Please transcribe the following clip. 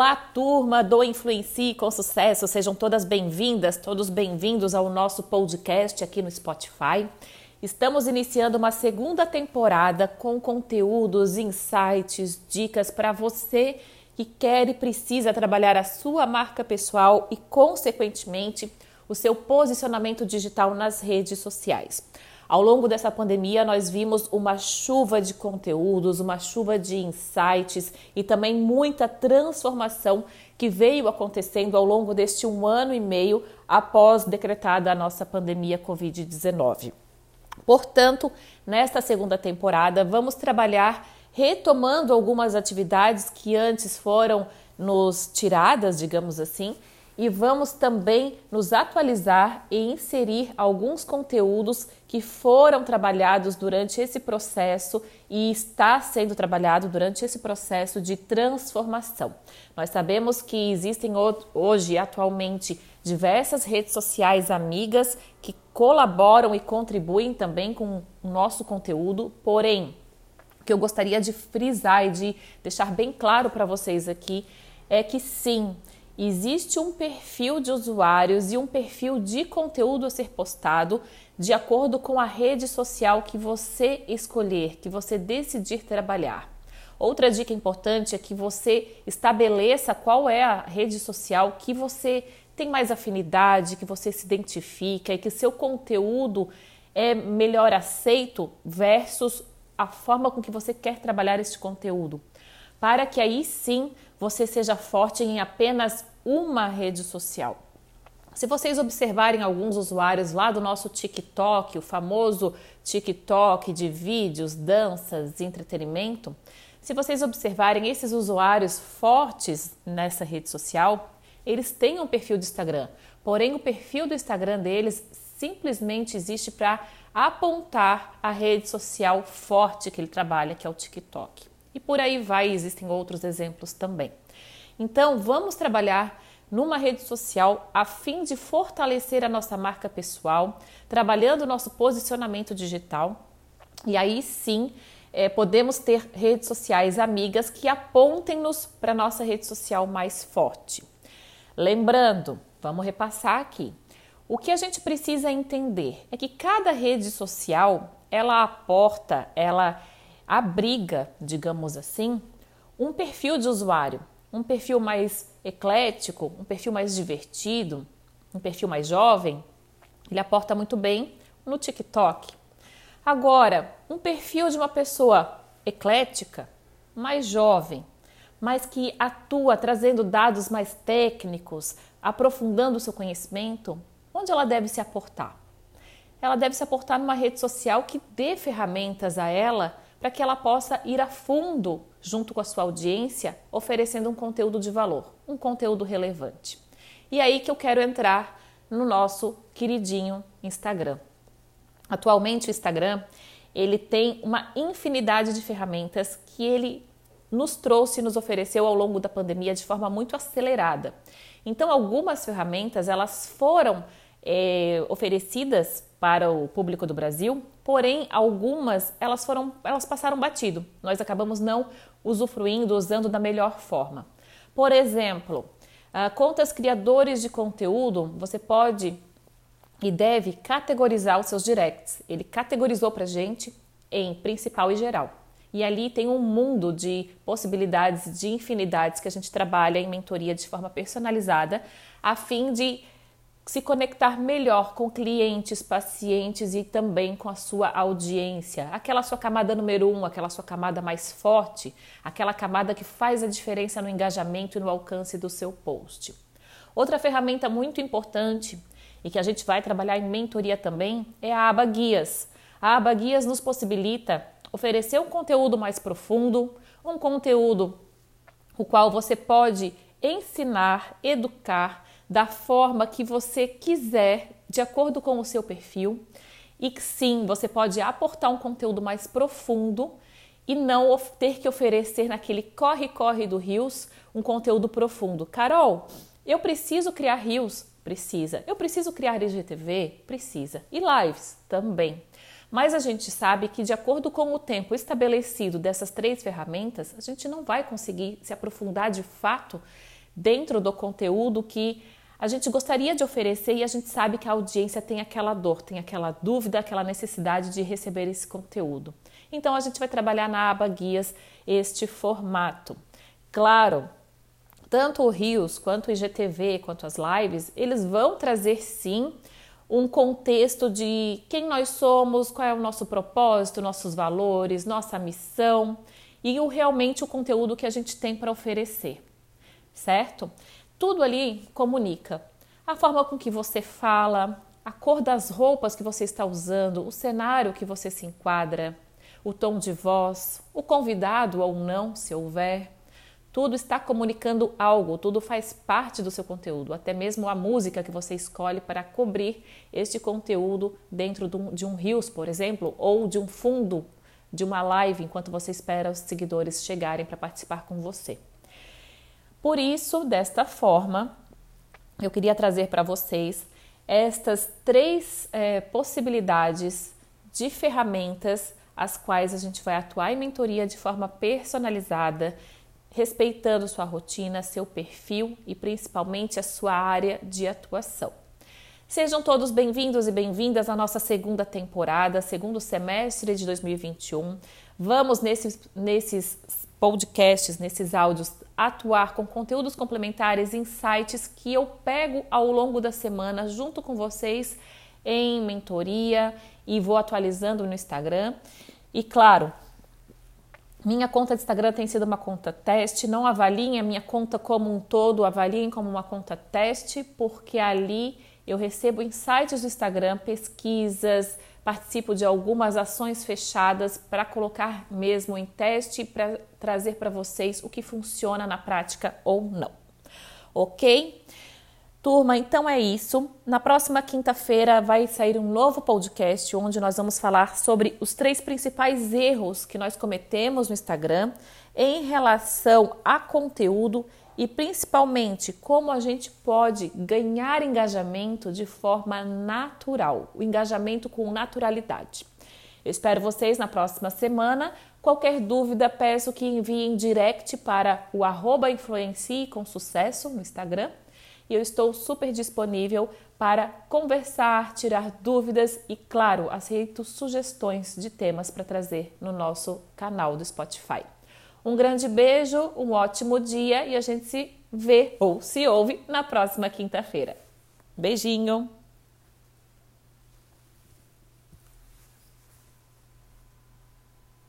Olá, turma do Influencie com Sucesso. Sejam todas bem-vindas, todos bem-vindos ao nosso podcast aqui no Spotify. Estamos iniciando uma segunda temporada com conteúdos, insights, dicas para você que quer e precisa trabalhar a sua marca pessoal e, consequentemente, o seu posicionamento digital nas redes sociais. Ao longo dessa pandemia, nós vimos uma chuva de conteúdos, uma chuva de insights e também muita transformação que veio acontecendo ao longo deste um ano e meio após decretada a nossa pandemia Covid-19. Portanto, nesta segunda temporada, vamos trabalhar retomando algumas atividades que antes foram nos tiradas, digamos assim, e vamos também nos atualizar e inserir alguns conteúdos que foram trabalhados durante esse processo e está sendo trabalhado durante esse processo de transformação. Nós sabemos que existem hoje, atualmente, diversas redes sociais amigas que colaboram e contribuem também com o nosso conteúdo, porém, o que eu gostaria de frisar e de deixar bem claro para vocês aqui é que sim, existe um perfil de usuários e um perfil de conteúdo a ser postado de acordo com a rede social que você escolher, que você decidir trabalhar. Outra dica importante é que você estabeleça qual é a rede social que você tem mais afinidade, que você se identifica e que seu conteúdo é melhor aceito versus a forma com que você quer trabalhar este conteúdo. Para que aí sim você seja forte em apenas uma rede social. Se vocês observarem alguns usuários lá do nosso TikTok, o famoso TikTok de vídeos, danças, entretenimento, se vocês observarem esses usuários fortes nessa rede social, eles têm um perfil de Instagram. Porém, o perfil do Instagram deles simplesmente existe para apontar a rede social forte que ele trabalha, que é o TikTok. E por aí vai, existem outros exemplos também. Então, vamos trabalhar numa rede social a fim de fortalecer a nossa marca pessoal, trabalhando o nosso posicionamento digital. E aí sim, é, podemos ter redes sociais amigas que apontem-nos para a nossa rede social mais forte. Lembrando, vamos repassar aqui. O que a gente precisa entender é que cada rede social ela aporta, ela abriga, digamos assim, um perfil de usuário um perfil mais eclético, um perfil mais divertido, um perfil mais jovem, ele aporta muito bem no TikTok. Agora, um perfil de uma pessoa eclética, mais jovem, mas que atua trazendo dados mais técnicos, aprofundando o seu conhecimento, onde ela deve se aportar? Ela deve se aportar numa rede social que dê ferramentas a ela para que ela possa ir a fundo junto com a sua audiência, oferecendo um conteúdo de valor, um conteúdo relevante. E aí que eu quero entrar no nosso queridinho Instagram. Atualmente o Instagram, ele tem uma infinidade de ferramentas que ele nos trouxe e nos ofereceu ao longo da pandemia de forma muito acelerada. Então, algumas ferramentas elas foram é, oferecidas para o público do Brasil, porém algumas elas foram, elas passaram batido. Nós acabamos não usufruindo, usando da melhor forma. Por exemplo, uh, contas criadores de conteúdo, você pode e deve categorizar os seus directs. Ele categorizou para gente em principal e geral. E ali tem um mundo de possibilidades, de infinidades que a gente trabalha em mentoria de forma personalizada, a fim de se conectar melhor com clientes, pacientes e também com a sua audiência. Aquela sua camada número um, aquela sua camada mais forte, aquela camada que faz a diferença no engajamento e no alcance do seu post. Outra ferramenta muito importante e que a gente vai trabalhar em mentoria também é a aba Guias. A aba Guias nos possibilita oferecer um conteúdo mais profundo, um conteúdo o qual você pode ensinar, educar da forma que você quiser, de acordo com o seu perfil. E sim, você pode aportar um conteúdo mais profundo e não ter que oferecer naquele corre-corre do Rios um conteúdo profundo. Carol, eu preciso criar Rios? Precisa. Eu preciso criar IGTV? Precisa. E lives? Também. Mas a gente sabe que, de acordo com o tempo estabelecido dessas três ferramentas, a gente não vai conseguir se aprofundar de fato dentro do conteúdo que a gente gostaria de oferecer e a gente sabe que a audiência tem aquela dor, tem aquela dúvida, aquela necessidade de receber esse conteúdo. Então a gente vai trabalhar na aba guias este formato. Claro, tanto o Rios quanto o IGTV, quanto as lives, eles vão trazer sim um contexto de quem nós somos, qual é o nosso propósito, nossos valores, nossa missão e o realmente o conteúdo que a gente tem para oferecer, certo? Tudo ali comunica. A forma com que você fala, a cor das roupas que você está usando, o cenário que você se enquadra, o tom de voz, o convidado ou não, se houver, tudo está comunicando algo, tudo faz parte do seu conteúdo, até mesmo a música que você escolhe para cobrir este conteúdo dentro de um Reels, por exemplo, ou de um fundo de uma live enquanto você espera os seguidores chegarem para participar com você. Por isso, desta forma, eu queria trazer para vocês estas três é, possibilidades de ferramentas as quais a gente vai atuar em mentoria de forma personalizada respeitando sua rotina, seu perfil e principalmente a sua área de atuação. Sejam todos bem-vindos e bem-vindas à nossa segunda temporada, segundo semestre de 2021. Vamos nesses, nesses podcasts, nesses áudios, atuar com conteúdos complementares, insights que eu pego ao longo da semana junto com vocês em mentoria e vou atualizando no Instagram. E claro, minha conta de Instagram tem sido uma conta teste, não avaliem a minha conta como um todo, avaliem como uma conta teste, porque ali eu recebo insights do Instagram, pesquisas, participo de algumas ações fechadas para colocar mesmo em teste para trazer para vocês o que funciona na prática ou não. Ok? Turma, então é isso. Na próxima quinta-feira vai sair um novo podcast onde nós vamos falar sobre os três principais erros que nós cometemos no Instagram em relação a conteúdo e principalmente como a gente pode ganhar engajamento de forma natural, o engajamento com naturalidade. Eu espero vocês na próxima semana. Qualquer dúvida, peço que enviem direct para o arroba influencie com sucesso no Instagram e eu estou super disponível para conversar, tirar dúvidas e, claro, aceito sugestões de temas para trazer no nosso canal do Spotify. Um grande beijo, um ótimo dia e a gente se vê ou se ouve na próxima quinta-feira. Beijinho!